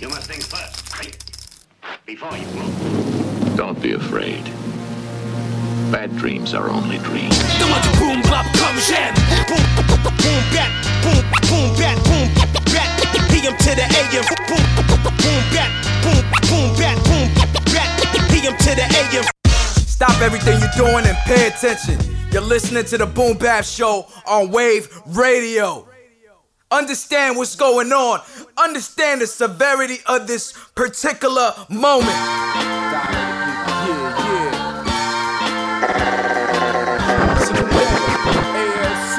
You must think first, right? Before you move. Don't be afraid. Bad dreams are only dreams. boom bap comme j'aime. Boom boom bat boom boom bat boom bat. PM to the AM. Boom boom bat boom boom bat boom bat. PM to the AM. Stop everything you're doing and pay attention. You're listening to the Boom Bap Show on Wave Radio. Understand what's going on. Understand the severity of this particular moment. ALC,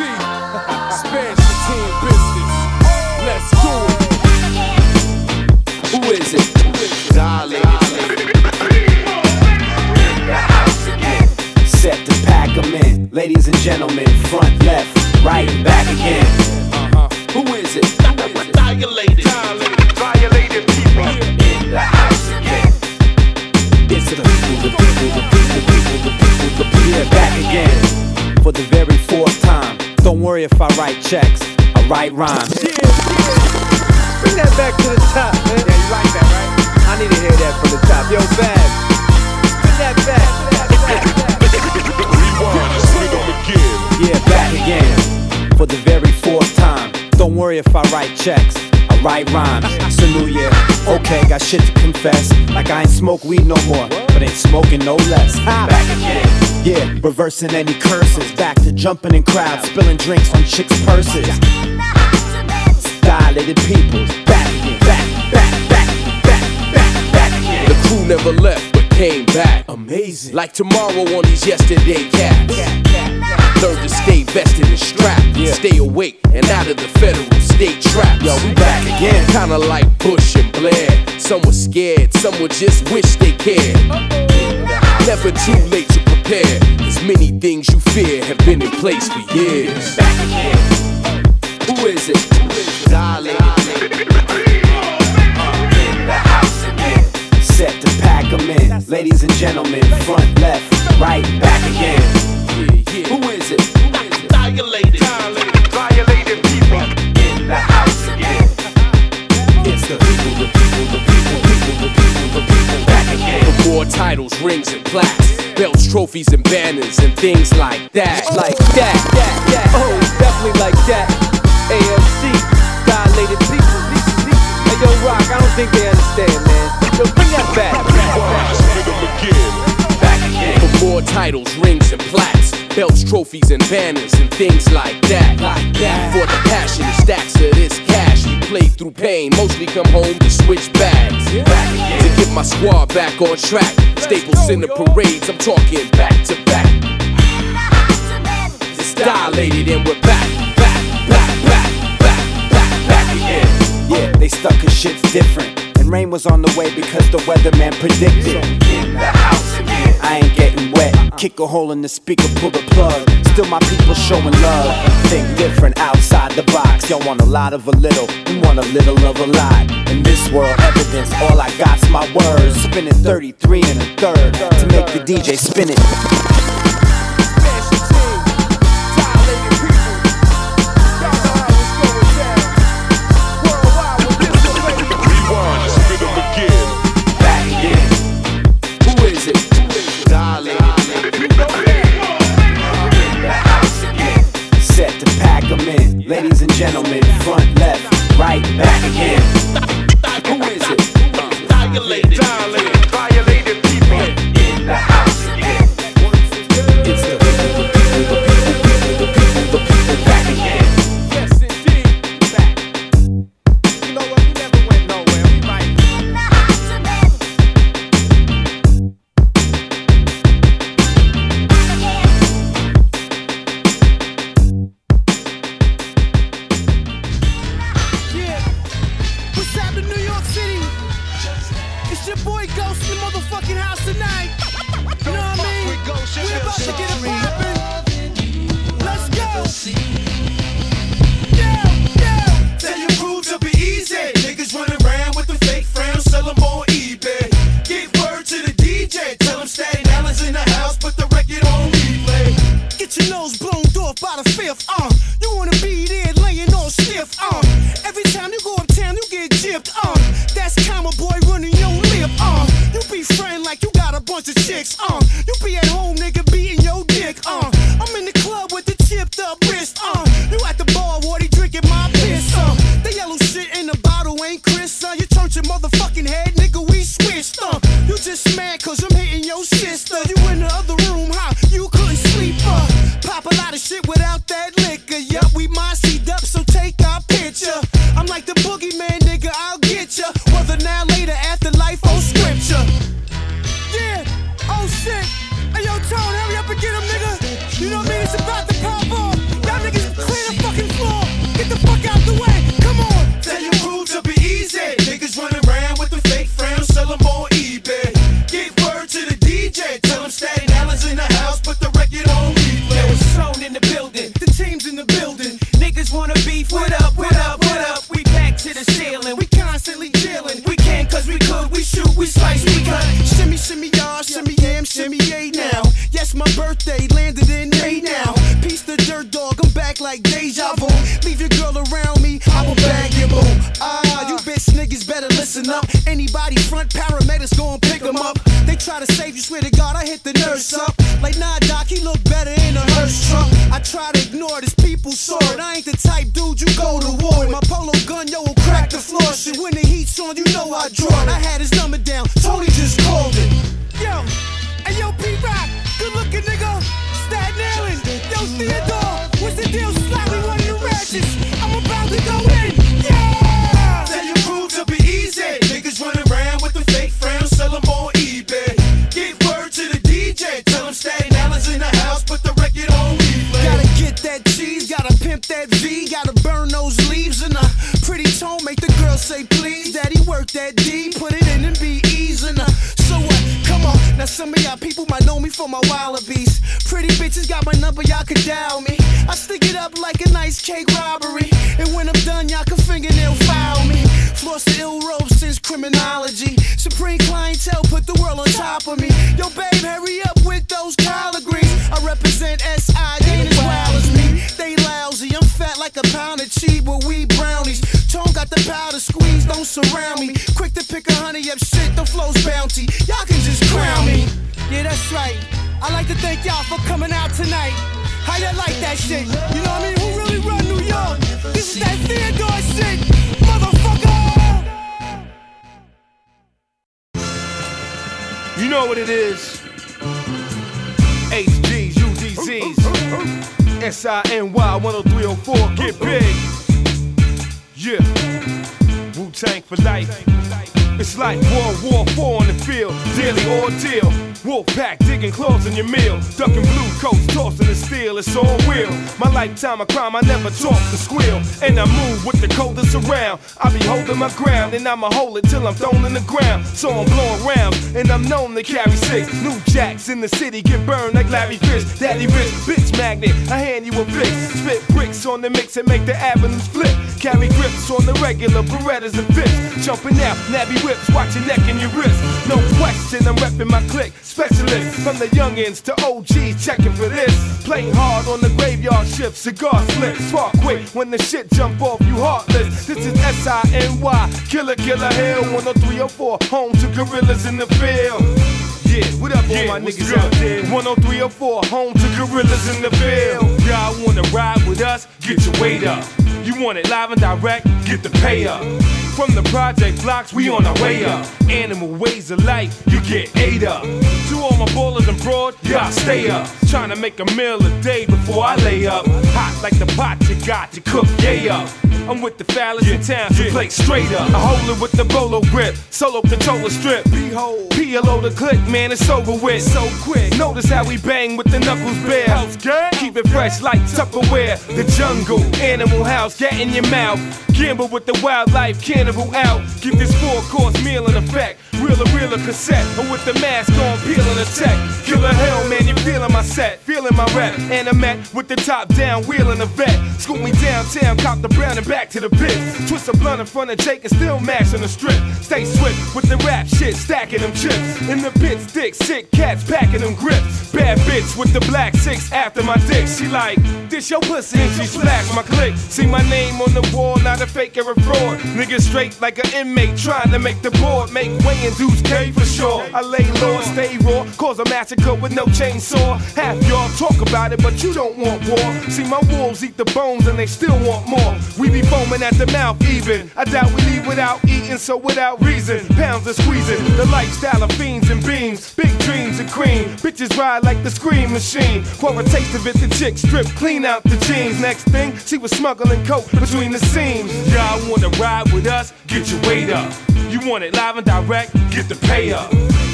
expansion team business. Let's do it. Who is it? Set to in. Ladies and gentlemen, front, left, right, back again. Dilated. Dilated people. In the house again. It's the people, the people, the people, people, the people, the people. Yeah, back again. For the very fourth time. Don't worry if I write checks. I write rhymes. Bring that back to the top, man. Yeah, you like that, right? I need to hear that from the top. Yo, Babu, bring that back. Yeah, back again. For the very fourth time. Don't worry if I write checks. Write rhymes. It's a new year. Okay, got shit to confess. Like I ain't smoke weed no more, but ain't smoking no less. Back again. Yeah, reversing any curses. Back to jumping in crowds, spilling drinks on chicks' purses. Dilated peoples. Back again. Back, back, back, back, back, back again. The crew never left but came back. Amazing. Like tomorrow on these yesterday cats. Learn to stay vested and strapped. Stay awake and out of the federal state traps. Yo, we back again. Kinda like Bush and Blair. Some were scared, some would just wish they cared. Never too late to prepare. As many things you fear have been in place for years. Back again. Who is it? in the house again. Set to pack 'em in. Ladies and gentlemen, front, left, right, back again. Yeah. Who is it? Dilated. Dilated people. In the house again. It's the people, the people, the people, people, the people, the people, back again. Titles, rings, and plaques. Belts, trophies, and banners, and things like that. Oh. Like that, that, that. Oh, oh definitely like that. ALC, dilated people. Hey, yo, Rock, I don't think they understand, man. Yo, bring that back. Back again. For more titles, rings, and plaques. Belts, trophies, and banners, and things like that. Like that. For the passion and stacks of this cash, we play through pain. Mostly come home to switch bags. Back again. To get my squad back on track. Staples in the parades, I'm talking back to back. It's dilated and we're back, back, back, back, back, back, back again. Yeah, they stuck cause shit's different. And rain was on the way because the weatherman predicted. In the house. I ain't getting wet. Kick a hole in the speaker, pull the plug. Still my people showing love. Think different outside the box. Y'all want a lot of a little, we want a little of a lot. In this world, evidence, all I got's my words. Spinning 33 and a third to make the DJ spin it. That V, gotta burn those leaves in a pretty tone, make the girl say please. Daddy work that D, put it in and be easing her. So what? Come on, now some of y'all people might know me for my wallabies. Pretty bitches got my number, y'all can dial me. I stick it up like a nice cake robbery, and when I'm done, y'all can fingernail file me. Floss the ill rope since criminology. Supreme clientele put the world on top of me. Yo, babe, hurry up with those collard with weed brownies. Tone got the powder squeeze, don't surround me. Quick to pick a honey up shit, the flow's bounty. Y'all can just crown me. Yeah, that's right. I like to thank y'all for coming out tonight. How y'all like that shit? You know what I mean? Who really run New York? This is that Theodore shit, motherfucker! You know what it is. HGs, SINY 10304, get big. Yeah. Wu Tang for life. It's like World War Four on the field, daily ordeal. Wolf pack digging claws in your meal, ducking blue coats, tossing the steel. It's all real. My lifetime of crime, I never talk to squeal, and I move with the coldest around. I be holding my ground, and I'ma hold it till I'm thrown in the ground. So I'm blowing rounds, and I'm known to carry six. New jacks in the city get burned like Larry Fish. Daddy rich, bitch magnet. I hand you a fix. Spit bricks on the mix and make the avenues flip. Carry grips on the regular Berettas and fists. Jumping out, nabby whips, watch your neck and your wrist. No question, I'm repping my clique. Specialists from the youngins to OGs checking for this. Play hard on the graveyard shift, cigar slip. Spark quick when the shit jump off you heartless. This is S-I-N-Y, Killer Killer Hill, 10304, home to gorillas in the field. Yeah, what up, all my niggas out there? 10304, home to gorillas in the field. Y'all wanna ride with us? Get your weight up. You want it live and direct? Get the pay up. From the project blocks, we on our way up. Animal ways of life, you get ate up. To all my ballers abroad, y'all stay up. Trying to make a meal a day before I lay up. Hot like the pot you got to cook, yay up. I'm with the fellas in town, so play straight up. I hold it with the bolo grip, solo controller strip. Behold, PLO the click, man, it's over with. So quick. Notice how we bang with the knuckles bare. Keep it fresh like Tupperware. The jungle, animal house, get in your mouth. With the wildlife, cannibal out. Give this four course meal in effect. Realer, realer cassette, and with the mask on, peeling the tech. Killer hell, man, you feeling my set, feeling my rep. And I'm at with the top down, wheeling the vet. Scoop me downtown, cop the brown and back to the pit. Twist a blunt in front of Jake and still mashing the strip. Stay swift with the rap shit, stacking them chips. In the pit, stick, sick cats packing them grips. Bad bitch with the black six after my dick. She like, this your pussy, and she slashed my click. See my name on the wall, not a fake or a fraud. Nigga straight like an inmate, trying to make the board make way and deuce K for sure. I lay low, stay raw, cause a massacre with no chainsaw. Half y'all talk about it, but you don't want war. See my wolves eat the bones and they still want more. We be foaming at the mouth even. I doubt we leave without eating, so without reason, pounds are squeezing. The lifestyle of fiends and beams, big dreams and cream. Bitches ride like the scream machine. For a taste of it, the chick strip clean out the jeans. Next thing, she was smuggling coke between the seams. Y'all wanna ride with us? Get your weight up. You want it live and direct? Get the pay up.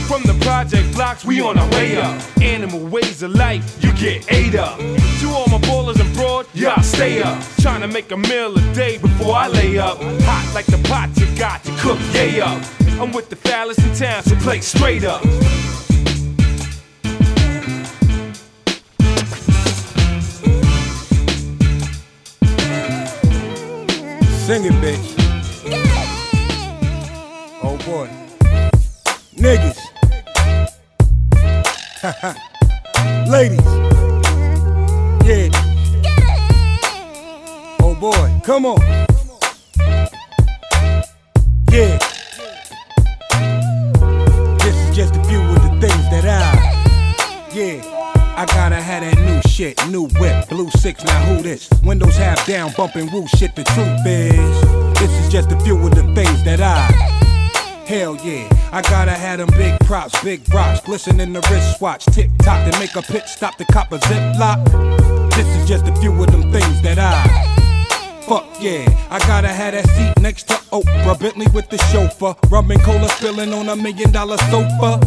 From the project blocks, we on our way up. Animal ways of life, you get ate up. To all my ballers abroad, y'all stay up. Trying to make a meal a day before I lay up. Hot like the pot you got to cook, yay up. I'm with the phallus in town, so play straight up. Sing it, bitch. Oh boy. Niggas. Ladies. Yeah. Oh boy. Come on. Yeah. This is just a few of the things that I. Yeah. I gotta have that new shit, new whip, blue six, now who this? Windows half down, bumping woo shit, the truth is. This is just a few of the things that I. Hell yeah, I gotta have them big props, big rocks, glisten in the wristwatch, tick tock to make a pit stop the cop a zip lock. This is just a few of them things that I. Fuck yeah, I gotta have that seat next to Oprah, Bentley with the chauffeur, and cola spilling on a million dollar sofa.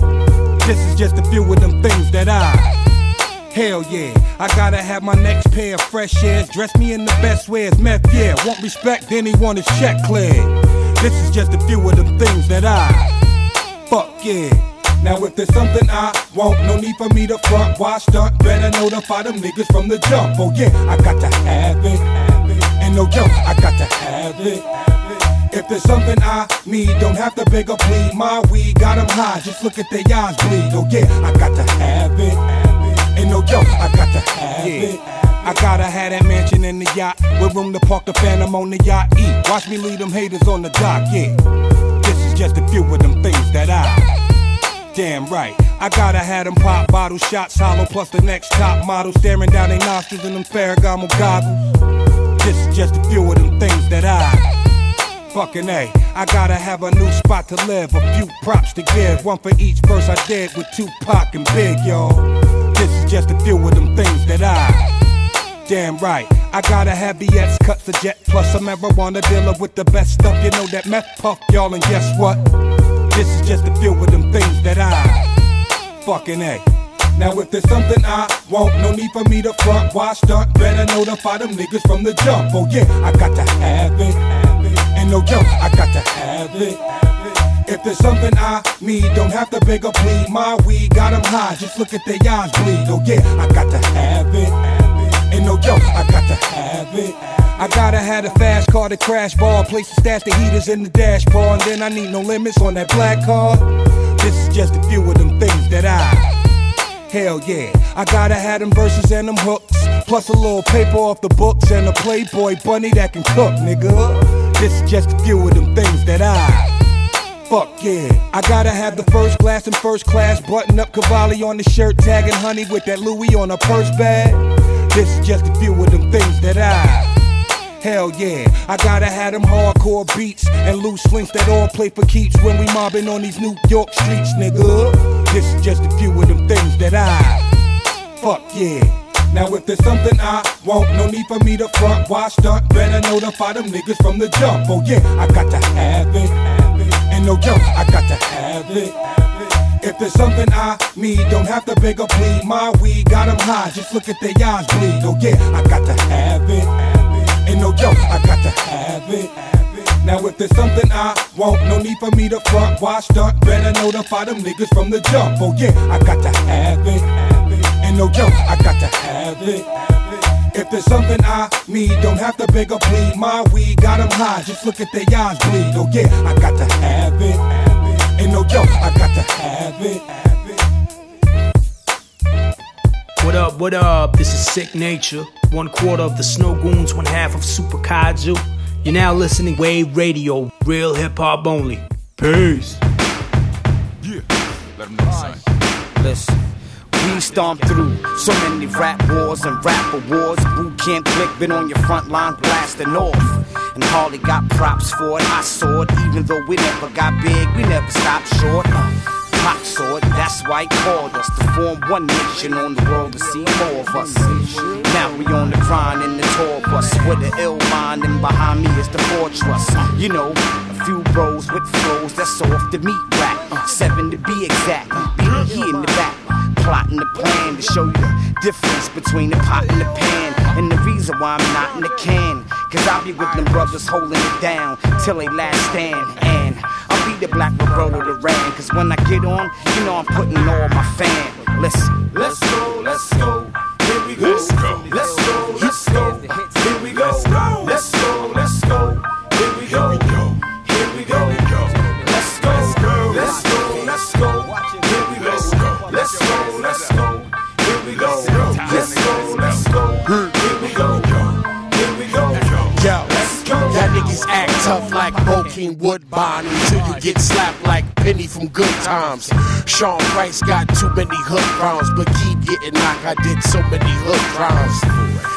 This is just a few of them things that I. Hell yeah, I gotta have my next pair of fresh airs. Dress me in the best ways, meth yeah. Want respect, then he check cleared. This is just a few of the things that I. Fuck yeah. Now if there's something I want, no need for me to front. Why stunt? Better notify them niggas from the jump. Oh yeah, I got to have it. And no joke, I got to have it. If there's something I need, don't have to beg or plead. My weed got 'em high, just look at their eyes bleed. Oh yeah, I got to have it. Ain't no oh, joke, I got to have it. I gotta have that mansion in the yacht with room to park the phantom on the yacht. Eat, watch me lead them haters on the dock, yeah. This is just a few of them things that I. Damn right, I gotta have them pop bottle shots hollow plus the next top model staring down their nostrils in them Ferragamo goggles. This is just a few of them things that I. Fucking A, I gotta have a new spot to live, a few props to give, one for each verse I did with Tupac and Big, yo. Just a few of them things that I. Damn right, I gotta have BS cuts, a jet plus a marijuana dealer with the best stuff. You know that meth puff, y'all, and guess what? This is just a few of them things that I. Fucking A. Now if there's something I want, no need for me to front. Why stunt? Better notify them niggas from the jump. Oh yeah, I got to have it. And no joke, I got to have it. If there's something I need, don't have to beg or plead. My weed got 'em high, just look at their eyes bleed. Oh yeah, I got to have it. Ain't no joke, I got to have it. I gotta have a fast car to crash bar, place to stash the heaters in the dashboard, and then I need no limits on that black car. This is just a few of them things that I. Hell yeah, I gotta have them verses and them hooks. Plus a little paper off the books and a Playboy bunny that can cook, nigga. This is just a few of them things that I. Fuck yeah, I gotta have the first class and first class button up Cavalli on the shirt, tagging honey with that Louis on a purse bag. This is just a few of them things that I. Hell yeah, I gotta have them hardcore beats and loose links that all play for keeps when we mobbing on these New York streets, nigga. This is just a few of them things that I. Fuck yeah. Now if there's something I want, no need for me to front. Why stunt? Better notify them niggas from the jump. Oh yeah, I got to have it. And no joke, I got to have it. If there's something I need, don't have to beg or plead. My weed got 'em high, just look at their eyes bleed. Oh yeah, I got to have it. Ain't no joke, I got to have it. Now if there's something I want, no need for me to front. Why stunt? Better notify them niggas from the jump. Oh yeah, I got to have it. Ain't no joke, I got to have it. If there's something I need, don't have to beg or plead. My weed got 'em high, just look at their eyes bleed. Oh yeah, I got to have it. Ain't no oh, joke, I got to have it. What up, what up? This is Sicknature. One quarter of the Snow Goons, one half of Super Kaiju. You're now listening Wave Radio, real hip hop only. Peace. Yeah, let them know son. Listen. We stomped through so many rap wars and rap awards. Boot camp click been on your front line blasting off. And Harley got props for it. I saw it, even though we never got big, we never stopped short. Uh, Pac saw it, that's why he called us to form one nation on the world to see more of us. Now we on the grind in the tour bus with an ill mind, and behind me is the fortress. You know, a few bros with flows that's off the meat rack. Seven to be exact. Be here in the back, plotting the plan to show you the difference between the pot and the pan. And the reason why I'm not in the can. Cause I'll be with them brothers holding it down till they last stand. And I'll be the black Roberto Duran. Cause when I get on, you know I'm putting all my fan. Listen. Let's go, let's go. Here we go. Let's go. Let's go, let's go. Here we go. Let's go. Bokeem Woodbine until you get slapped like Penny from Good Times. Sean Price got too many hook rounds, but keep getting knocked. I did so many hook rounds.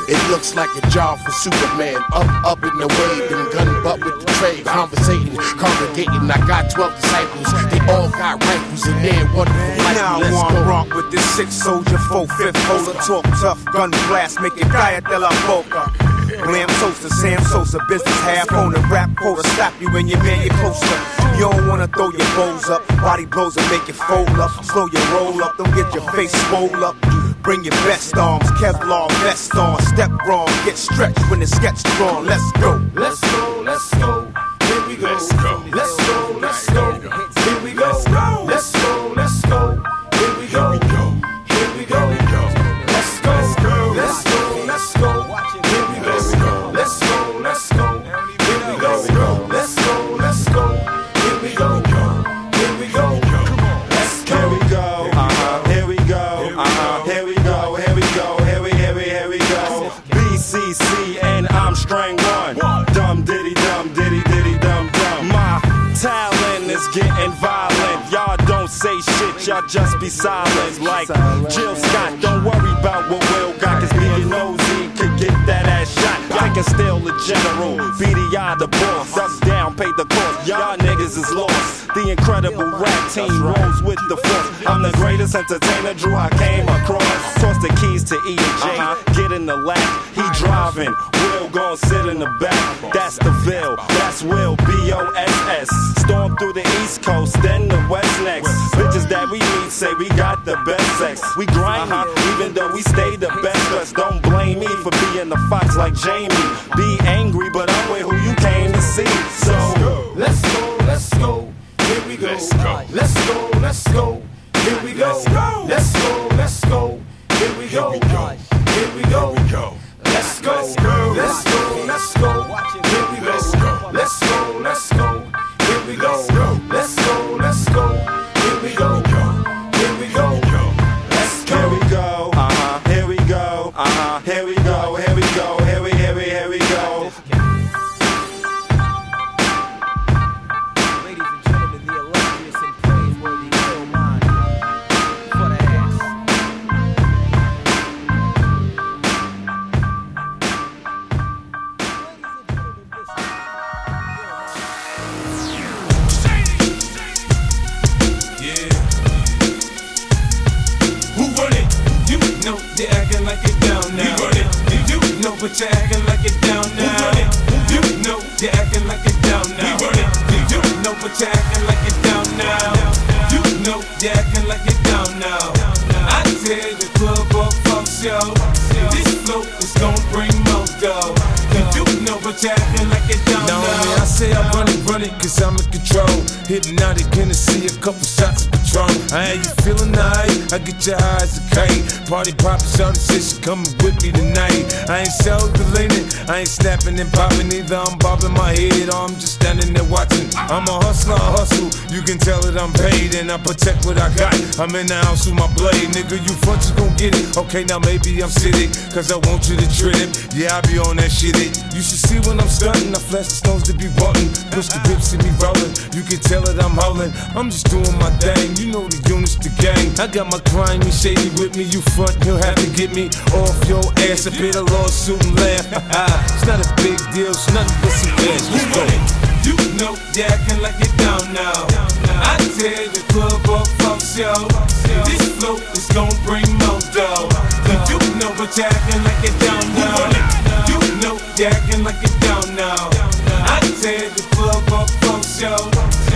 It looks like a job for Superman. Up, up in the wave, and gun butt with the trade. Conversating, congregating. I got 12 disciples. They all got rifles, and they're of Now me. Let's one go. rock with this six soldier, four fifth holder, talk tough, gun blast, make it calla de la boca. Glam toaster, Sam Sosa, business half owner, rap quota, stop you when you man your coaster. You don't wanna throw your bows up, body blows and make it fold up, slow your roll up, don't get your face swole up. Bring your best arms, Kevlar vest on, step wrong, get stretched when the sketch drawn. Let's go. Let's go, let's go. Here we go. Let's go. Let's go, let's go. Here we go. Let's go, let's we go. Here we go. Let's go. Here we go. Uh-huh. Here we go. Uh-huh. Here we go. Here we go. Here we here we here we go. BCC and I'm strang one. Diddy diddy diddy. My talent is getting violent. Y'all don't say shit. Y'all just be silent. Like Jill Scott. Don't worry about what Will got. Cause and Ozzy could get that ass shot. I can still the general. BDI the boss. Duck down, pay the. Y'all niggas is lost. The incredible rap team rolls with the force. I'm the greatest entertainer Drew I came across. Toss the keys to E and J. Uh-huh. Get in the lap. He uh-huh. driving. Will gon' sit in the back. That's the Ville. That's Will. B O S S. Storm through the East Coast, then the West next. Bitches that we meet say we got the best sex. We grimy, uh-huh. even though we stay the best dressed. Don't blame me for being the fox like Jamie. Be angry, but I'm with who you came to see. So Let's go, let's go. Here we go. Let's go. Let's go, let's go. Here we go. Let's go, let's go. Here we go. Here we go. Let's go. Let's go, let's go. Let's go, here we go. Let's go, let's go. Here we go. Know you acting like it down now. You know they acting like it down now. I tell the club up fuck show. This flow is gonna bring more dough. You know but you acting like it down Now, now. man, I say I run it, run it, cause I'm in control. Hypnotic, Hennessy, a couple shots ain't you feeling nice? I get your eyes a kite. Party poppin', shawty said she coming with me tonight. I ain't self-deleting, I ain't snapping and popping either. I'm bobbing my head or I'm just standing there watching. I'm a hustler, I hustle. You can tell that I'm paid and I protect what I got. I'm in the house with my blade, nigga. You front, you gon' get it. Okay, now maybe I'm sitting, cause I want you to trip. Yeah, I be on that shit. It. You should see when I'm stunting. I flash the stones to be button. Push the whips and me rolling. You can tell that I'm howling. I'm just doing my thing. You know the units, the gang. I got my crime, me shady with me. You front, you'll have to get me off your ass. I paid a lawsuit and laugh. it's not a big deal. It's nothing but some cash. Let's go. You know they acting like it down now. I tell the club up fuck yo. This flow is gonna bring more dough. You know what you acting like you don't know. You know you acting like you don't know. I tear the club up for show.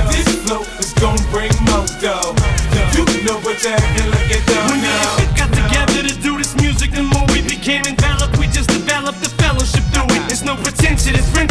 This flow is gon' bring more. Like you don't know. When we got together to do this music, the more we became enveloped, we just developed the fellowship through it. It's no pretension, it's friendship.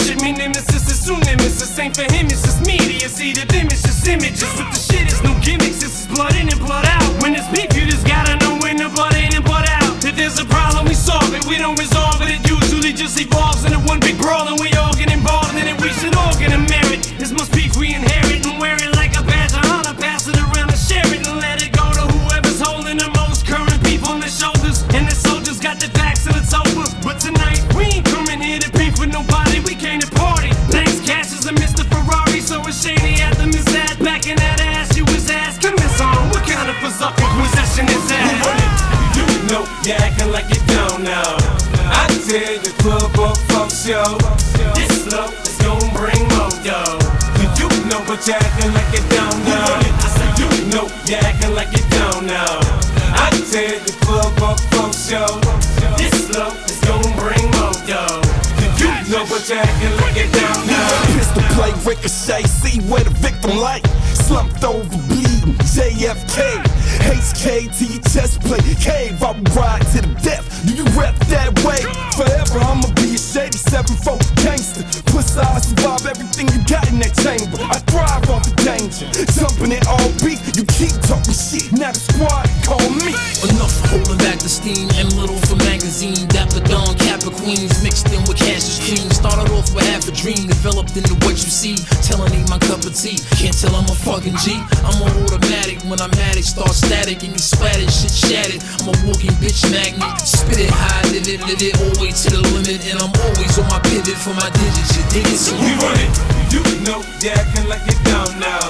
Pivot for my digits. You dig it? So We run it. You know you acting like you don't know.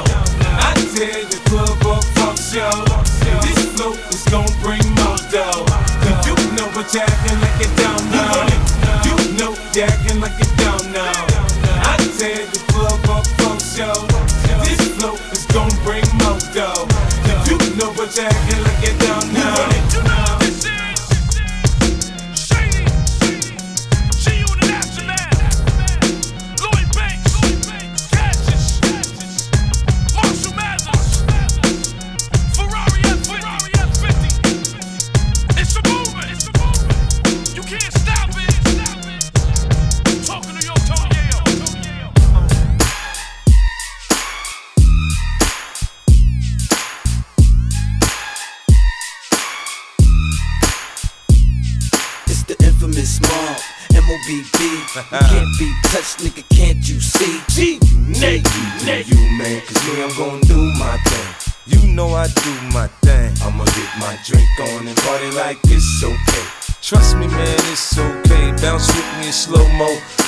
I tear the club up for show. This flow is gon' bring more dough. You know what acting like you don't know. You know you acting like you don't know. I tear the club up for show. This flow is gon' bring more dough. You know what acting like you don't know.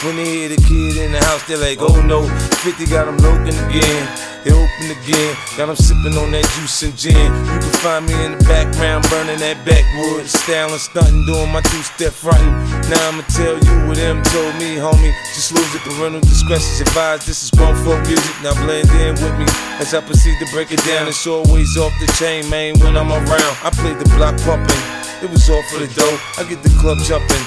When they hear the kid in the house, they're like, oh no. 50 got him looking again. They open again. Got him sipping on that juice and gin. You can find me in the background, burning that backwood. Styling, stunting, doing my two step fronting. Now I'ma tell you what them told me, homie. Just lose it, parental discretion's advised. This is grown folk music. Now blend in with me as I proceed to break it down. It's always off the chain, man, when I'm around. I play the block pumping. It was all for the dough. I get the club jumping,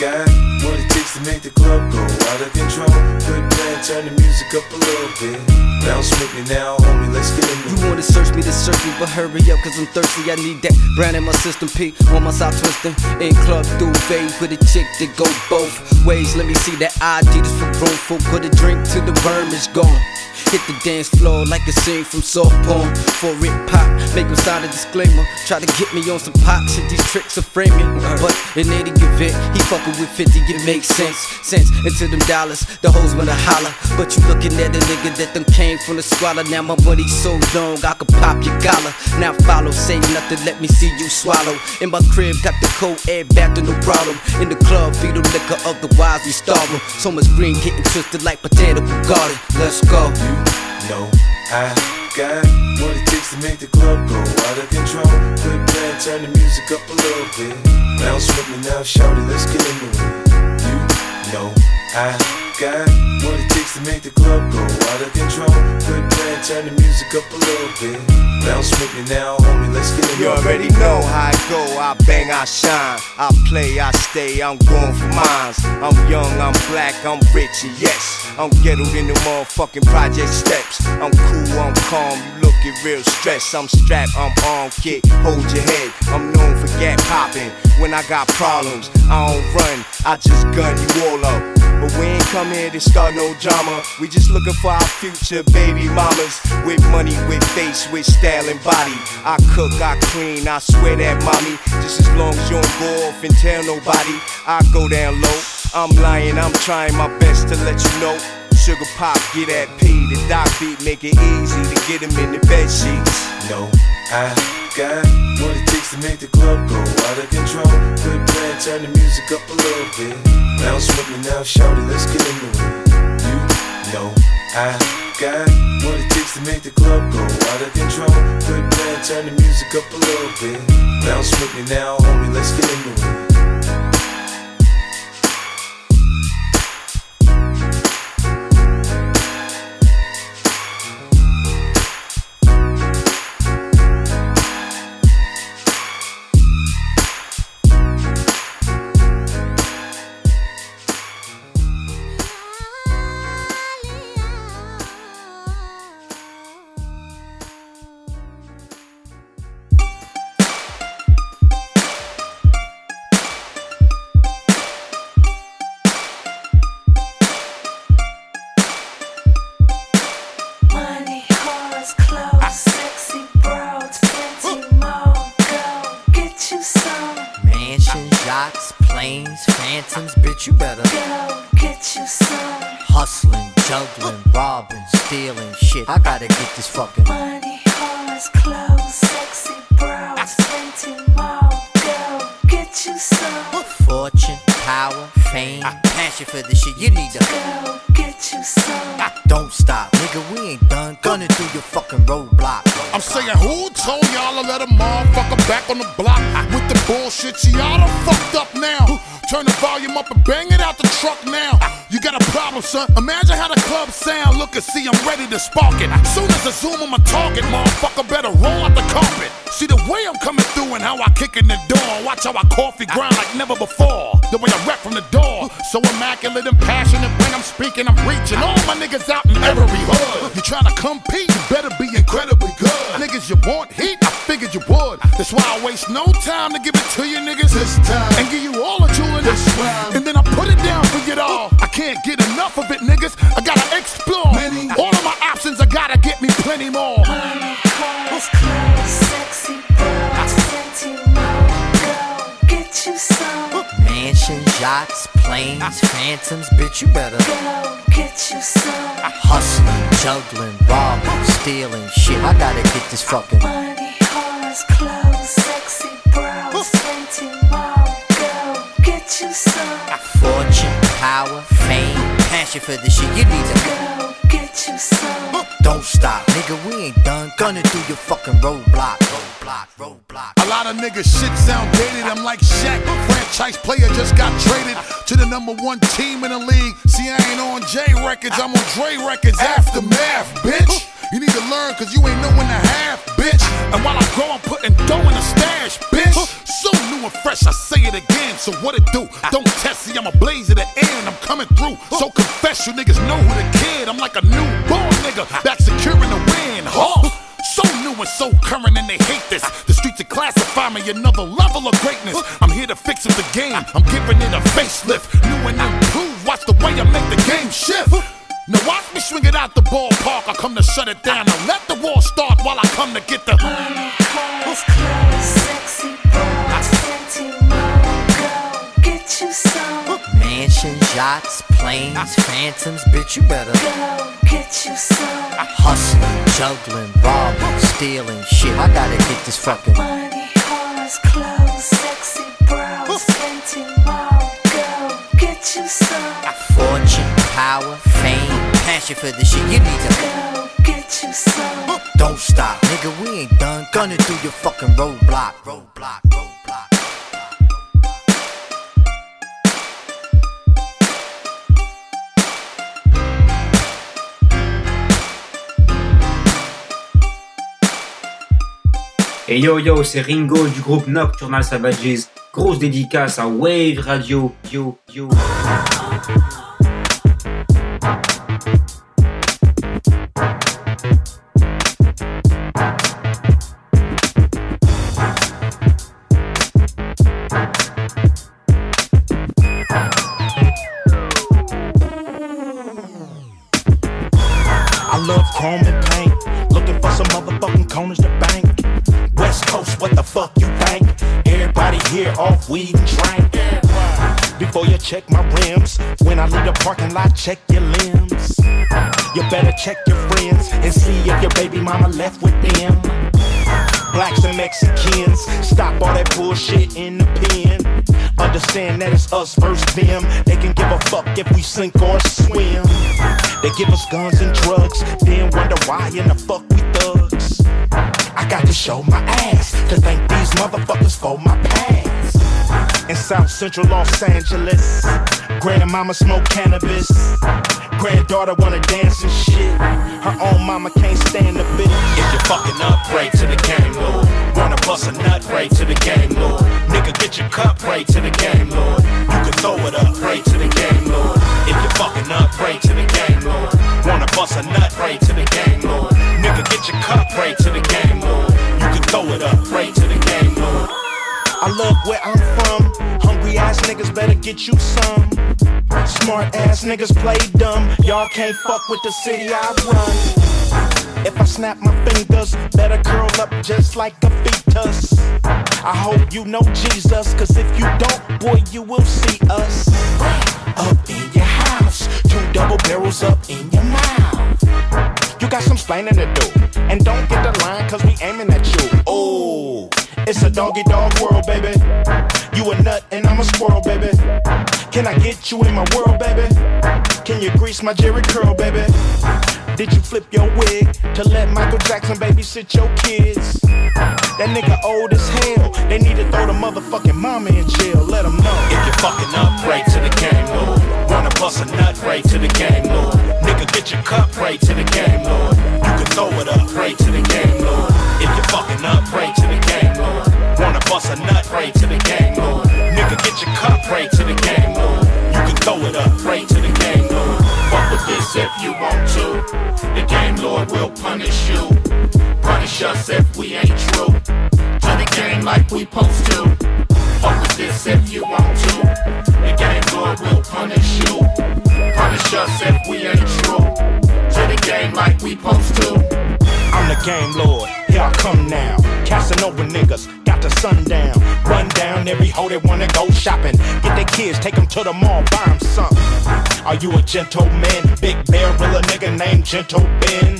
got what it takes to make the club go out of control. Good playing, turn the music up a little bit. Bounce with me now, homie, let's get into You wanna search me to search me, but hurry up, cause I'm thirsty. I need that brand in my system. P on my side twisting. In club duvet with a chick that go both ways. Let me see that ID, this for grown folk. Put a drink till the worm is gone. Hit the dance floor like a scene from soft porn. For it pop, make him sign a disclaimer. Try to get me on some pop shit, these tricks are framing. But in any event, he fucking with 50, it makes sense. Sense into them dollars, the hoes wanna holler. But you looking at a nigga that done came from the squalor. Now my money so long, I could pop your collar. Now follow, say nothing, let me see you swallow. In my crib, got the cold air back to no problem. In the club, feed them liquor, otherwise we starve. So much green getting twisted like botanical garden. Let's go. Know I got what it takes to make the club go out of control. Quit playing, turn the music up a little bit. Bounce with me now, shout it, let's get into it. You know I got what it takes to make the club go out of control. Quit playing, turn the music up a little bit. Bounce with me now, homie, let's get it. You already know how I go, I bang, I shine. I play, I stay, I'm going for mines. I'm young, I'm black, I'm rich, and yes. I'm ghettoed in the motherfucking project steps. I'm cool, I'm calm, you looking real stressed. I'm strapped, I'm on kick, hold your head. I'm known for gap popping. When I got problems, I don't run, I just gun you all up. But we ain't come here to start no drama. We just looking for our future baby mamas. With money, with face, with style and body. I cook, I clean, I swear that mommy. Just as long as you don't go off and tell nobody, I go down low. I'm lying, I'm trying my best to let you know. Sugar pop, get that P. The doc beat make it easy to get him in the bed sheets. No, I got what it takes to make the club go out of control. Quit playing, turn the music up a little bit. Bounce with me now, shout it, let's get into it. You know I got what it takes to make the club go out of control. Quit playing, turn the music up a little bit. Bounce with me now, homie, let's get into it. Hustling, juggling, robbing, stealing shit. I gotta get this fucking Money, cars, clothes, sexy broads, plenty more. Go get you some. fortune, power, fame, I passion for this shit. You need to Go get you some. I don't stop, nigga. We ain't done gunning through your fucking roadblock. I'm saying, who told y'all to let a motherfucker back on the block with the bullshit? Y'all done fucked up now. Turn the volume up and bang it out the truck now. You got a problem, son. Imagine how the club sound. Look and see, I'm ready to spark it. Soon as I zoom on my target, motherfucker better roll out the carpet. See the way I'm coming through and how I kick in the door. Watch how I coffee grind like never before. The way I rap from the door. So immaculate and passionate when I'm speaking, I'm reaching all my niggas out in every hood. You to compete, you better be incredibly good. Niggas, you want heat? I figured you would. That's why I waste no time to give it to you niggas this time. And give you all a jewel in this And then I put it down for you all. I can't get enough of it, niggas. I gotta explore. All of my options, I gotta get me plenty more. Money, cars, clothes, Go get you some. Mansions, yachts, planes, ah. phantoms, bitch, you better Go get you some. Ah. hustling, juggling, robbing, stealing shit. I gotta get this fucking Money, cars, clothes, sexy broads, plenty more. Go get you some. Ah, fortune, power, fame, passion for this shit. You need to Go get you some. don't stop, nigga. We ain't done Gonna do your fucking roadblock, roadblock, roadblock. A lot of niggas shit sound dated. I'm like Shaq, franchise player just got traded to the number one team in the league. See, I ain't on J Records, I'm on Dre Records. Aftermath, bitch. You need to learn cause you ain't know when to have, bitch. And while I grow, I'm putting dough in the stash, bitch. So new and fresh, I say it again. So what it do? Ah. Don't test, me, I'm a blaze at the end. I'm coming through. So confess, you niggas know who the kid. I'm like a newborn nigga ah. that's securing the win. Huh? So new and so current, and they hate this. Ah. The streets are classify me another level of greatness. I'm here to fix up the game. I'm giving it a facelift, new and improved. Watch the way I make the game shift. Now watch me swing it out the ballpark. I come to shut it down. Now let the war start while I come to get the. Money, cars, clothes, sexy bras, plenty more. Go get you some. Mansions, yachts, planes, ah. phantoms, bitch, you better Go get you some. Ah. hustling, juggling, robbing, stealing, shit. I gotta get this fucking Money, cars, clothes, sexy fame, passion for the shit. You need to Go get you some. don't stop, nigga. We ain't done. Gunning through your fucking roadblock, roadblock, roadblock. Et yo yo, c'est Ringo du groupe Nocturnal Savages. Grosse dédicace à Wave Radio. Yo yo. Paint. Looking for some motherfucking corners to bank. West Coast, what the fuck you think? Everybody here off weed and drink. Before you check my rims, when I leave the parking lot, check your limbs. You better check your friends and see if your baby mama left with them. Blacks and Mexicans, stop all that bullshit in the pen. Understand that it's us versus them. They can give a fuck if we sink or swim. They give us guns and drugs, then wonder why in the fuck we thugs. I got to show my ass to thank these motherfuckers for my past. In South Central Los Angeles, grandmama smoke cannabis. Granddaughter wanna dance and shit. Her own mama can't stand the bitch. If you're fucking up, pray to the game, Lord. Wanna bust a nut, pray to the game, Lord. Nigga, get your cup, pray to the game, Lord. You can throw it up, pray to the game, Lord. If you're fucking up, pray to the game, Lord. Wanna bust a nut, pray to the game, Lord. Nigga, get your cup, pray to the game, Lord. You can throw it up, pray to the game, Lord. I love where I'm from. Hungry ass niggas better get you some. Smart ass niggas play dumb. Y'all can't fuck with the city I run. If I snap my fingers, better curl up just like a fetus. I hope you know Jesus, cause if you don't, boy, you will see us. Up in your house, two double barrels up in your mouth. You got some splaining to do. And don't get the line, cause we aiming at you. Oh, it's a doggy dog world, baby. You a nut and I'm a squirrel, baby. Can I get you in my world, baby? Can you grease my Jerry curl, baby? Did you flip your wig to let Michael Jackson babysit your kids? That nigga old as hell. They need to throw the motherfucking mama in jail. Let them know. If you're fucking up, pray to the game, Lord. Wanna bust a nut, pray to the game, Lord. Nigga, get your cup, pray to the game, Lord. You can throw it up, pray to the game, Lord. If you're fucking up, pray to the game, Lord. Wanna bust a nut, pray to the game, Lord. Nigga, get your cup, pray to the game, Lord. You can throw it up, pray to the game, Lord. Fuck with this if you want to. The game Lord will punish you. Punish us if we ain't true. To the game like we supposed to. Fuck with this if you want to. Lord will punish you. Punish us if we ain't true. To the game like we supposed to. I'm the game lord, here I come now. Casting over niggas, got the sundown. Run down every hoe that wanna go shopping. Get their kids, take them to the mall, buy them something. Are you a gentleman? Big bear, real a nigga named Gentle Ben.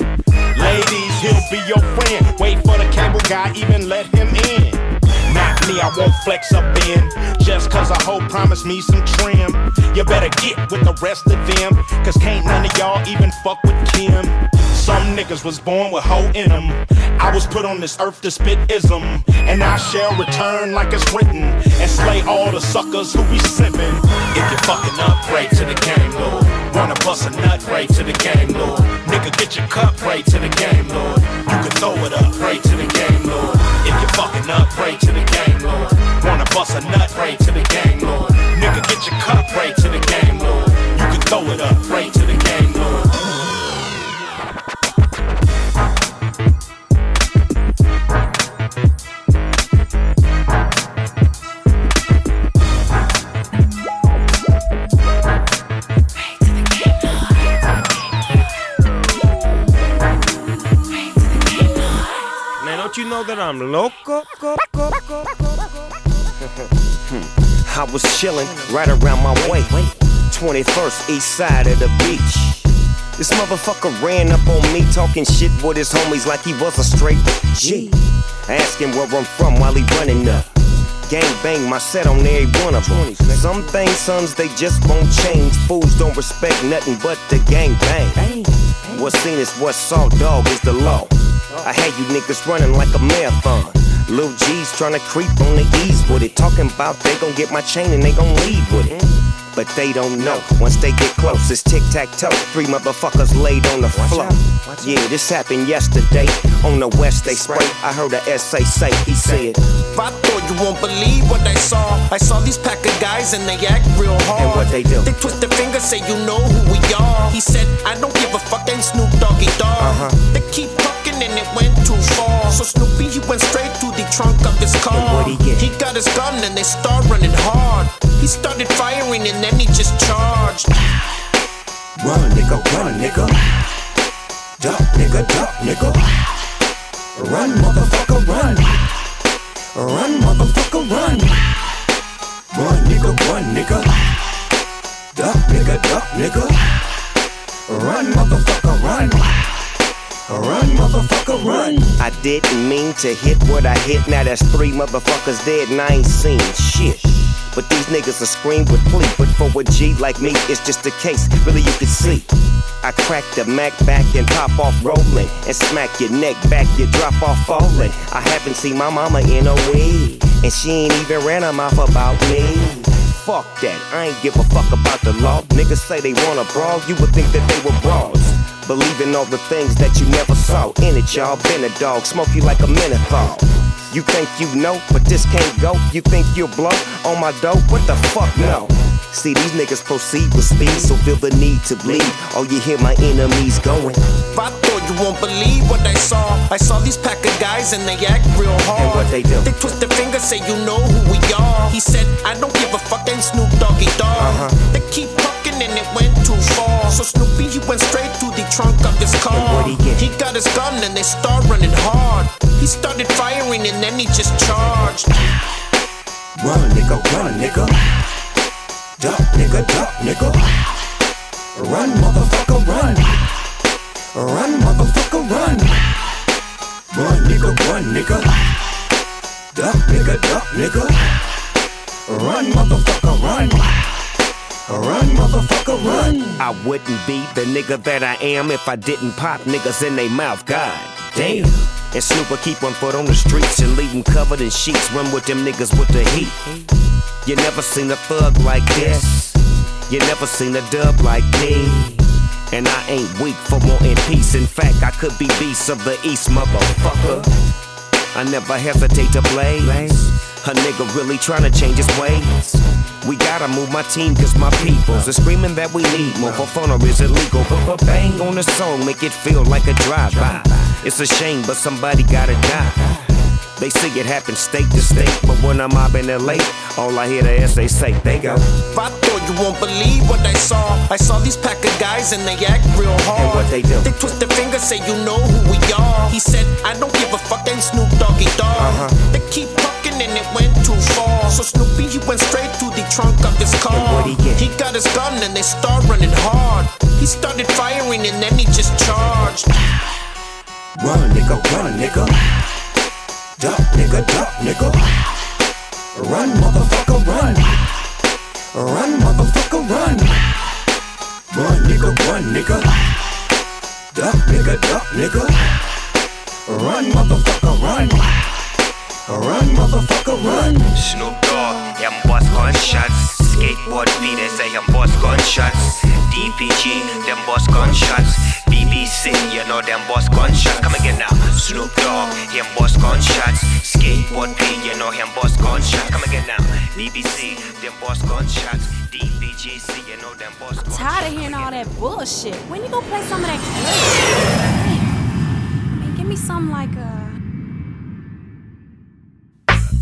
Ladies, he'll be your friend. Wait for the cable guy, even let him in. Me, I won't flex up in. Just cause a hoe promised me some trim. You better get with the rest of them. Cause can't none of y'all even fuck with Kim. Some niggas was born with hoe in them. I was put on this earth to spit ism. And I shall return like it's written. And slay all the suckers who be simping. If you fucking up, pray to the game, Lord. Wanna bust a nut, pray to the game, Lord. Nigga, get your cup, pray to the game, Lord. You can throw it up, pray to the game, Lord. If you fucking up, pray to the game, bust a nut, pray to the game, Lord. Nigga, get your chillin' right around my way. 21st east side of the beach. This motherfucker ran up on me talking shit with his homies like he was a straight G. Asking where I'm from while he running up. Gang bang my set on every one of them. Some things, sons, they just won't change. Fools don't respect nothing but the gang bang. What's seen is what's saw, dog, is the law. I had you niggas running like a marathon. Lil G's tryna creep on the ease with it. Talking about they gon' get my chain and they gon' leave with it. But they don't know. Once they get close, it's tic tac toe. Three motherfuckers laid on the floor. Yeah, this happened yesterday. On the west, they spray. I heard a SA say, he said, I thought you won't believe what I saw. I saw these pack of guys and they act real hard. And what they do? They twist their fingers, say you know who we are. He said, I don't give a fuck, ain't Snoop Doggy Dogg. Uh-huh. They keep talking and it went too far. So Snoopy, he went straight to the trunk of his car. he? He got his gun and they start running hard. He started firing and then he just charged. Run, nigga, run, nigga. Duck, nigga, duck, nigga. Run, motherfucker, run. Run, motherfucker, run. Run, nigga, run, nigga. Duck, nigga, duck, nigga. Run, motherfucker, run. Run, motherfucker, run. I didn't mean to hit what I hit. Now that's three motherfuckers dead and I ain't seen shit. But these niggas are scream with plea. But for a G like me, it's just a case. Really, you can see. I crack the Mac back and pop off rolling. And smack your neck back, you drop off falling. I haven't seen my mama in a week. And she ain't even ran her mouth about me. Fuck that, I ain't give a fuck about the law. Niggas say they wanna brawl, you would think that they were broads. Believing all the things that you never saw. In it, y'all been a dog, smoke you like a menthol. You think you know, but this can't go. You think you'll blow on my dope? What the fuck, no. See, these niggas proceed with speed, so feel the need to bleed. Oh, you hear my enemies going. I thought you won't believe what I saw. I saw these pack of guys and they act real hard. And what they do? They twist their fingers, say you know who we are. He said, I don't give a fuck, ain't Snoop Doggy Dogg. Uh-huh. They keep it went too far. So Snoopy, he went straight to the trunk of his car. He? He got his gun and they start running hard. He started firing and then he just charged. Run, nigga, run, nigga. Duck, nigga, duck, nigga. Run, motherfucker, run. Run, motherfucker, run. Run, nigga, run, nigga. Duck, nigga, duck, nigga. Run, motherfucker, run. Run, motherfucker, run. I wouldn't be the nigga that I am if I didn't pop niggas in they mouth. God damn. And Snooper keep one foot on the streets and leave 'em covered in sheets. Run with them niggas with the heat. You never seen a thug like this. You never seen a dub like me. And I ain't weak for wanting peace. In fact, I could be beast of the east, motherfucker. I never hesitate to blaze. A nigga really trying to change his ways. We gotta move my team cause my peoples are screaming that we need more for is illegal. But bang on the song, make it feel like a drive-by. It's a shame, but somebody gotta die. They see it happen state to state, but when I'm up mobbing LA, all I hear the essay say, they go. I thought you won't believe what I saw. I saw these pack of guys and they act real hard. And what they do? They twist their fingers, say you know who we are. He said, I don't give a fuck, ain't Snoop Doggy Dogg. Uh-huh. They keep talking and it went too far. So Snoopy, he went straight to the trunk of his car. What'd he get? He got his gun and they start running hard. He started firing and then he just charged. Run, nigga, run, nigga. Duck, nigga, duck, nigga. Run, motherfucker, run. Run, motherfucker, run. Run, nigga, run, nigga. Duck, nigga, duck, nigga. Run, motherfucker, run. Run, motherfucker, run. Snoop Dogg, them boss gunshots. Skateboard beat, they say them boss gunshots. DPG, them boss gunshots. BBC, you know them boss gunshots. Come again now. Snoop Dogg, him boss gunshots. Skateboard beat, you know him boss gunshots. Come again now. BBC, them boss gunshots. DPGC, you know them boss gunshots. Tired of hearing all that bullshit. When you gonna play some of that good? Damn. I mean, give me something like uh California,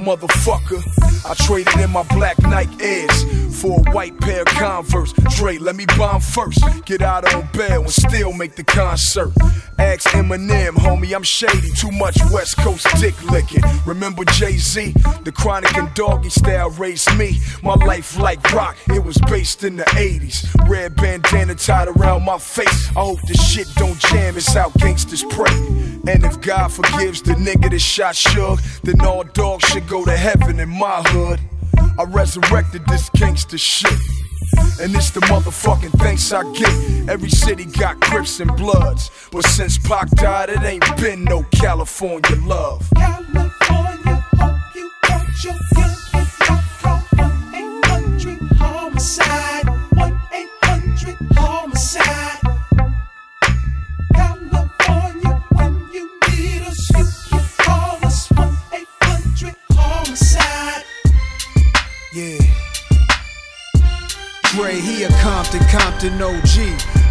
Motherfucker. I traded in my black Nike Airs for a white pair Converse. Dre, let me bomb first. Get out on bail and still make the concert. Ask Eminem, homie, I'm shady. Too much West Coast dick licking. Remember Jay Z? The chronic and doggy style raised me. My life like rock, it was based in the 80s. Red bandana tied around my face. I hope this shit don't jam, it's how gangsters pray. And if God forgives the nigga that shot Suge, then all dogs should go to heaven in my hood. I resurrected this gangster shit. And it's the motherfucking thanks I get. Every city got Crips and Bloods. But since Pac died, it ain't been no California love. Homicide, Dre, he a Compton, Compton OG.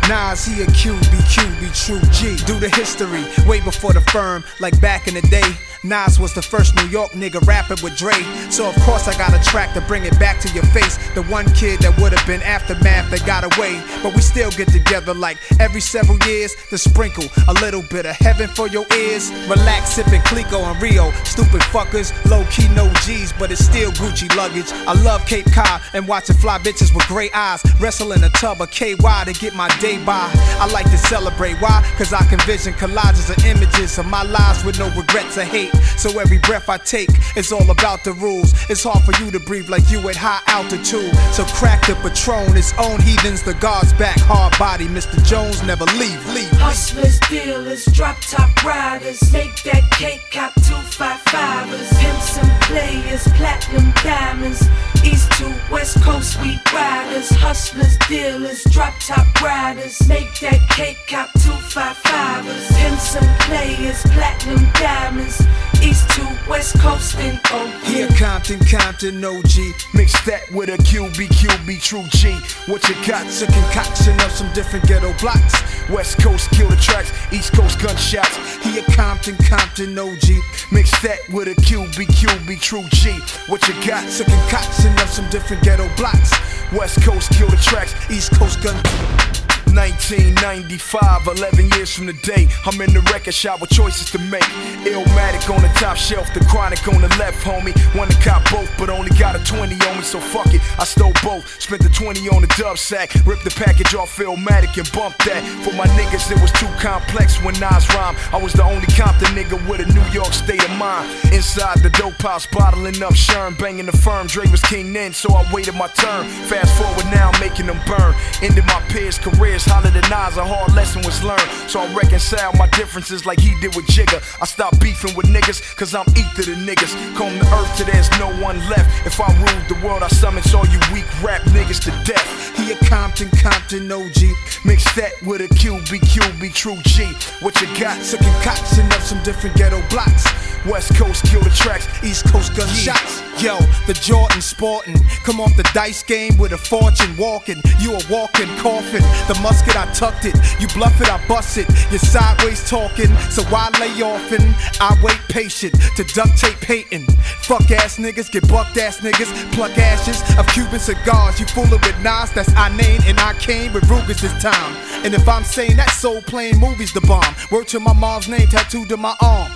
Nas, he a QB, QB, true G. Do the history, way before the firm, like back in the day. Nas was the first New York nigga rapping with Dre. So of course I got a track to bring it back to your face. The one kid that would have been aftermath that got away. But we still get together like every several years to sprinkle a little bit of heaven for your ears. Relax, sipping Clicquot and Rio. Stupid fuckers, low key no G's, but it's still Gucci luggage. I love Cape Cod and watching fly bitches with gray eyes. Wrestle in a tub of KY to get my day by. I like to celebrate. Why? Cause I can vision collages of images of my lives with no regrets or hate. So every breath I take is all about the rules. It's hard for you to breathe like you at high altitude. So crack the patron, its own heathens, the guards back, hard body. Mr. Jones never leave, leave. Hustlers, dealers, drop top riders, make that cake cop two five fivers, pimps and players, platinum diamonds, east to west coast we riders, hustlers, dealers, drop top riders, make that cake cop two five fivers, pimps and players, platinum diamonds, east to west coast and oh Here, Compton, Compton, OG. Mix that with a QB, QB, true G. What you got? It's a concoction of some different ghetto blocks. West Coast killer tracks, East Coast gunshots. Here, Compton, Compton, OG. Mix that with a QB, QB, true G. What you got? It's a concoction of some different ghetto blocks. West Coast killer tracks, East Coast gun. 1995, 11 years from the day. I'm in the record shop with choices to make. Illmatic on the top shelf, the chronic on the left, homie. Wanna cop both, but only got a 20 on me, so fuck it. I stole both, spent the 20 on the dub sack, ripped the package off Illmatic and bumped that. For my niggas, it was too complex when Nas rhyme. I was the only Compton nigga with a New York state of mind. Inside the dope house, bottling up Sherm, banging the firm. Dre was king then, so I waited my turn. Fast forward now, making them burn. Ended my peers' careers, holler than a hard lesson was learned. So I reconcile my differences like he did with Jigga. I stopped beefing with niggas, cause I'm ether to niggas. Comb the earth till there's no one left. If I ruled the world, I summons all you weak rap niggas to death. He a Compton, Compton OG. Mix that with a QB, QB, true G. What you got? A concoction of some different ghetto blocks. West Coast kill the tracks, East Coast gunshots. Yo, the Jordan sporting. Come off the dice game with a fortune walking. You a walking coffin. The musket, I tucked it. You bluff it, I bust it. You're sideways talking, so why lay off and I wait patient to duct tape hating. Fuck ass niggas, get bucked ass niggas. Pluck ashes of Cuban cigars. You fooling with Nas, that's I name and I came with Rugers this time. And if I'm saying that soul playing movies the bomb, word to my mom's name tattooed to my arm.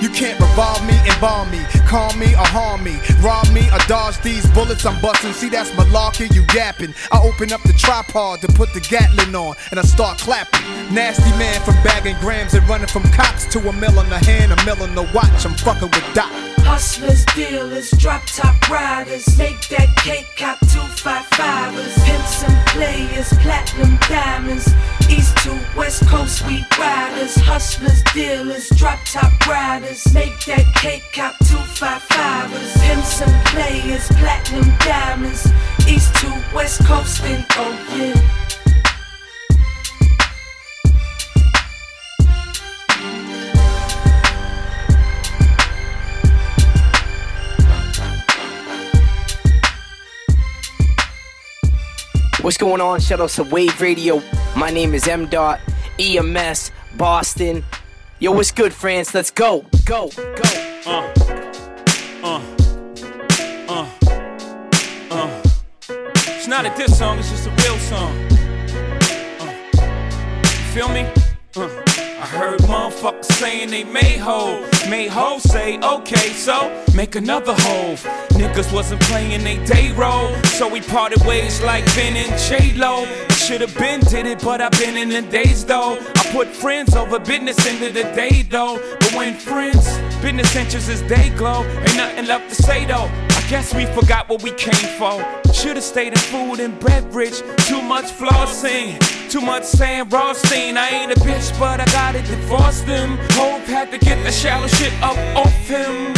You can't revolve me, embalm me, calm me or harm me, rob me or dodge these bullets I'm busting. See, that's malarkey, you yapping. I open up the tripod to put the Gatlin on, and I start clapping. Nasty man from bagging grams and running from cops to a mill in the hand, a mill in the watch. I'm fucking with Doc. Hustlers, dealers, drop top riders, make that cake cop two five fivers, pimps and players, platinum diamonds, east to west coast we riders, hustlers, dealers, drop top riders, make that cake cop two five fivers, pimps and players, platinum diamonds, east to west coast and yeah. What's going on? Shout out to Wave Radio. My name is M. Dot EMS Boston. Yo, what's good, friends? Let's go, go, go. Uh, uh, uh, uh. It's not a diss song, it's just a real song. Uh, you feel me? I heard motherfuckers saying they made hoe. Made hoe say, okay, so make another hoe. Niggas wasn't playing they day role, so we parted ways like Ben and J Lo. Should've been did it, but I've been in the days though. I put friends over business into the day though. But when friends, business interests is day glow, ain't nothing left to say though. Guess we forgot what we came for. Should've stayed in food and beverage. Too much flossing, too much Sam Rothstein. I ain't a bitch, but I gotta divorce them. Hope had to get the shallow shit up off him.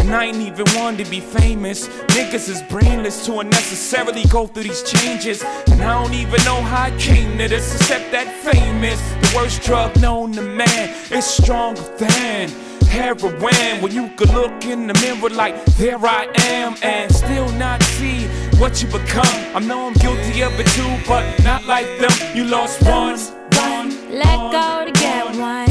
And I ain't even one to be famous. Niggas is brainless to unnecessarily go through these changes. And I don't even know how I came to this, except that famous. The worst drug known to man is stronger than heroin. When you could look in the mirror like, there I am, and still not see what you become. I know I'm guilty of it too, but not like them. You lost one. Let go to get one.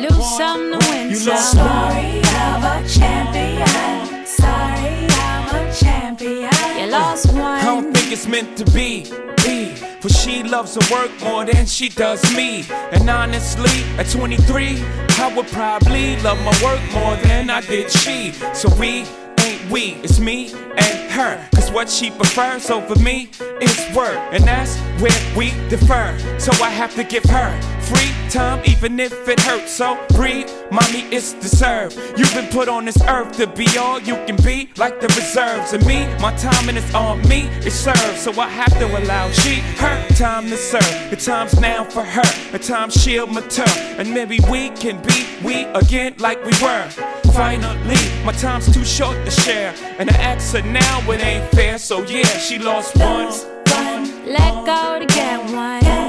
Lose some to win You some. lost Story of a champion. Sorry, I'm a champion. You lost one. I don't think it's meant to be. Be. For she loves her work more than she does me. And honestly, at 23, I would probably love my work more than I did she. So we ain't we, it's me and her. Cause what she prefers over me is work. And that's where we defer. So I have to give her free time, even if it hurts. So breathe, mommy, it's deserved. You've been put on this earth to be all you can be, like the reserves. And me, my time and it's on me, it serves. So I have to allow she, her time to serve. The time's now for her, the time she'll mature. And maybe we can be we again like we were. Finally, my time's too short to share. And I ask her now, it ain't fair. So yeah, she lost once. one. Let go to get one.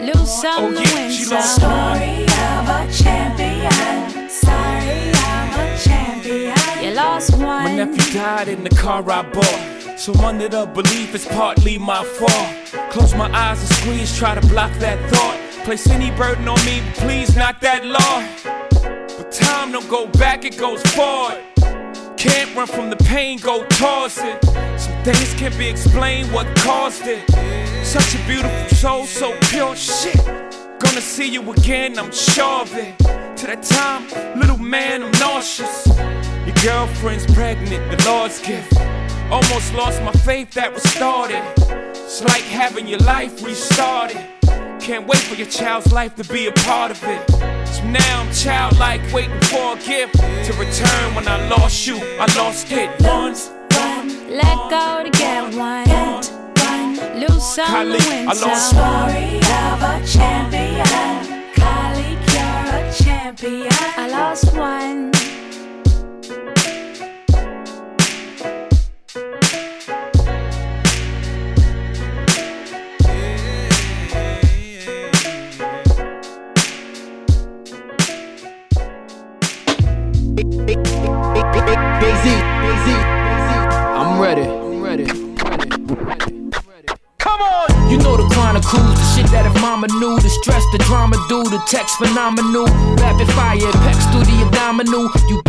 Lose some Oh, to yeah, win she some. lost one. Story of a champion. Sorry, I'm a champion. You lost one. My one. nephew died in the car I bought. So under the belief it's partly my fault. Close my eyes and squeeze, try to block that thought. Place any burden on me, but please not that law. But time don't go back, it goes forward. Can't run from the pain, go towards it. Some things can't be explained what caused it. Such a beautiful soul, so pure shit. Gonna see you again, I'm sure of it. To that time, little man, I'm nauseous. Your girlfriend's pregnant, the Lord's gift. Almost lost my faith that was started. It's like having your life restarted. Can't wait for your child's life to be a part of it. So now I'm childlike, waiting for a gift to return when I lost you. I lost it once. Let go to get one. Lose some Colleek, to win I some. lost Story of a champion. Colleek, you're a champion. I lost one. If the stress, the drama do, the text phenomenal. Rapid fire, pecs through the abdominal. You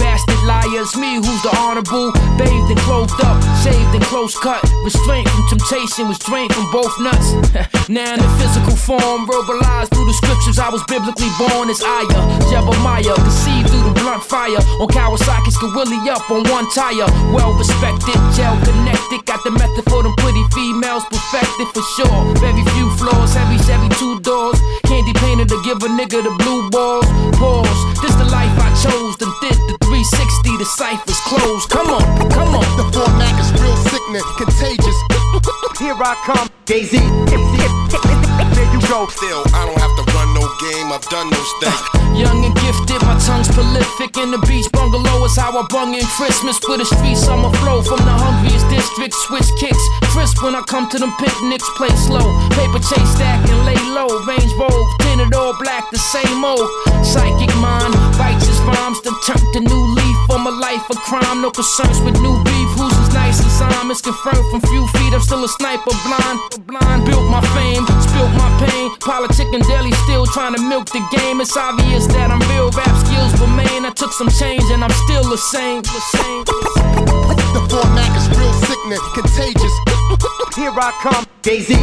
liars, me who's the honorable. Bathed and clothed up, shaved and close cut. Restraint from temptation, restraint from both nuts. now in the physical form, verbalized through the scriptures, I was biblically born as Aya. Jeremiah, conceived through the blunt fire. On Kawasaki's willy up on one tire. Well respected, gel connected. Got the method for them pretty females perfected for sure. Very few flaws, heavy Chevy two doors. Candy painted to give a nigga the blue balls. Pause. This the life I chose. Then did the 360. The ciphers closed. Come on, come on. The format is real sickness, contagious. Here I come, Daisy. There you go. Still, I don't have to run no game, I've done those things. Young and gifted, my tongue's prolific. In the beach bungalow is how I bung in Christmas. With a street summer flow from the hungriest district. Switch kicks, crisp when I come to them picnics. Play slow, paper chase stack and lay low. Range rove, tinted all black, the same old. Psychic mind, righteous rhymes, then turned a new leaf on my life of crime. No concerns with new beef. Who's his nice as I'm. It's confirmed from few feet. I'm still a sniper, blind, blind. Built my fame, spilt my pain. Politic and deli still trying to milk the game. It's obvious that I'm real. Rap skills remain. I took some change and I'm still the same. The same. The format is real sickness, contagious. Here I come, Daisy.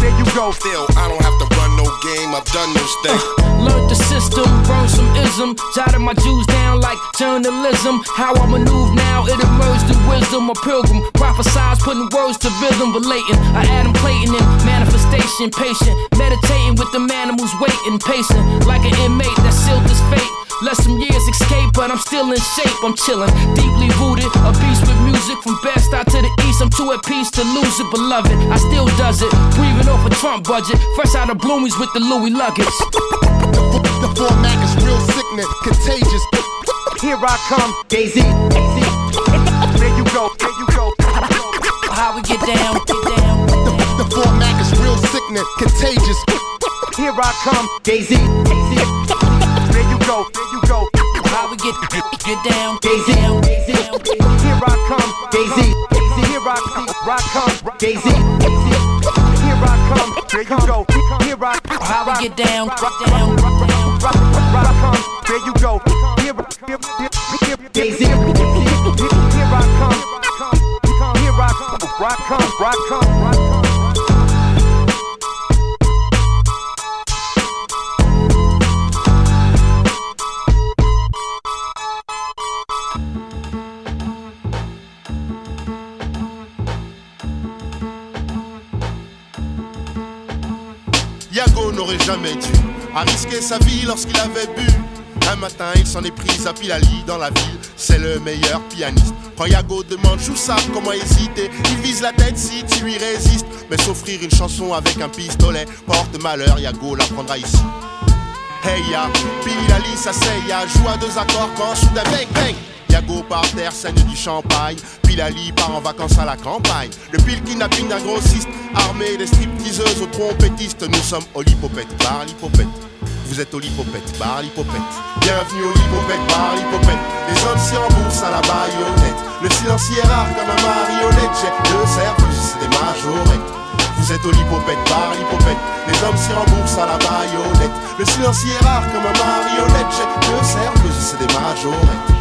There you go. Still, I don't have to run no game. I've done those things. Uh, learned the system, burned some ism, jotted my Jews down like journalism. How I maneuver now, it emerged in wisdom. A pilgrim, prophesize, putting words to rhythm, relating. I Adam Clayton in manifestation, patient, meditating with the man who's waiting, pacing like an inmate that sealed his fate. Let some years escape, but I'm still in shape. I'm chilling, deeply rooted, a beast with music from best out to the east. I'm too at peace to lose it, beloved. I still does it, breathing off a Trump budget, fresh out of Bloomies with the Louis luggage. The, the format is real sickness, contagious. Here I come, Daisy. There you go, there you go. How we get down, get down. The, the format is real sickness, contagious. Here I come, Daisy. There you go, there you go. How we get get, get down, Daisy. down, Daisy. Here I come, Daisy. Here I come, I come, Daisy. Here I come, there you go. Here I come. How we get down, get down. I come, there you go. Here, here, here, here, Daisy. Here I come, here I come, I come, I come, I come. N'aurait jamais dû à risquer sa vie lorsqu'il avait bu. Un matin, il s'en est pris à Pilali dans la ville, c'est le meilleur pianiste. Quand Yago demande Choussa comment hésiter, il vise la tête si tu lui résistes. Mais s'offrir une chanson avec un pistolet porte malheur, Yago l'apprendra ici. Hey ya, Pilali s'asseya, joue à deux accords quand soudain bang. Yago par terre, scène du champagne. Pilali part en vacances à la campagne. Depuis le kidnapping d'un grossiste, armé des stripteaseuses aux trompettistes, nous sommes au Lipopette, bar. Vous êtes au Lipopette, bar. Bienvenue au Lipopette, bar. Les hommes s'y remboursent à la baïonnette. Le silencieux est rare comme un marionnette. J'ai deux serveuses, c'est des majorettes. Vous êtes au Lipopette, bar. Les hommes s'y remboursent à la baïonnette. Le silencieux est rare comme un marionnette. J'ai deux serveuses, c'est des majorettes.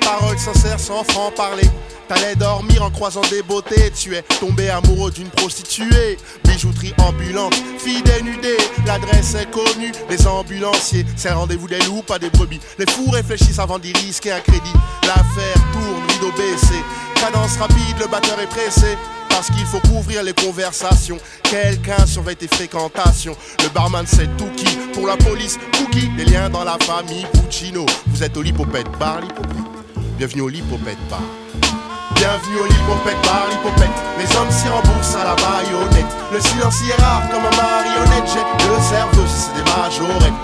Paroles sincères sans franc-parler. T'allais dormir en croisant des beautés, tu es tombé amoureux d'une prostituée. Bijouterie ambulante, fille dénudée, l'adresse est connue. Les ambulanciers, c'est rendez-vous des loups, pas des brebis. Les fous réfléchissent avant d'y risquer un crédit. L'affaire tourne, rideau baissé, cadence rapide, le batteur est pressé. Parce qu'il faut couvrir les conversations. Quelqu'un surveille tes fréquentations. Le barman c'est tout qui. Pour la police, cookie. Des liens dans la famille, Puccino. Vous êtes au Lipopette Bar, Lipopette. Bienvenue au Lipopette Bar. Bienvenue au Lipopette Bar, Lipopette. Les hommes s'y remboursent à la baïonnette. Le silence y est rare comme un marionnette. J'ai deux serveuses, c'est des majorettes.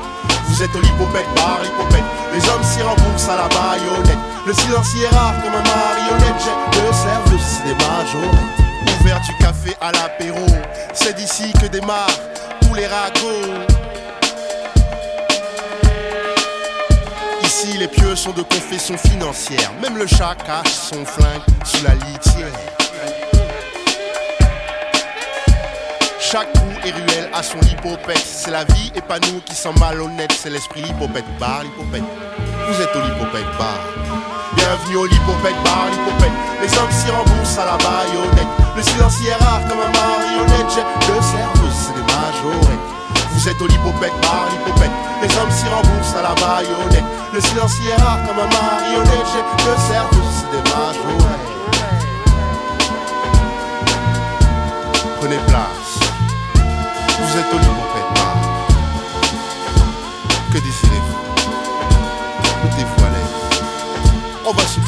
Vous êtes au Lipopette Bar, Lipopette. Les hommes s'y remboursent à la baïonnette. Le silence y est rare comme un marionnette. J'ai deux serveuses, c'est des majorettes. Ouvert du café à l'apéro, c'est d'ici que démarrent tous les ragots. Ici, les pieux sont de confession financière. Même le chat cache son flingue sous la litière. Chaque trou et ruelle a son lipopette. C'est la vie et pas nous qui sommes malhonnêtes. C'est l'esprit lipopette bar, lipopette. Vous êtes au lipopette bar. Bienvenue au lipopette bar, lipopette. Les hommes s'y remboursent à la baïonnette. Le silence est rare comme un marionnette. J'ai deux c'est des majorettes. Vous êtes au lipopette bar, lipopette. Les hommes s'y remboursent à la baïonnette. Le silence y est rare comme un marionnette. J'ai deux c'est des majorettes. Prenez place. Vous êtes au lipopette On va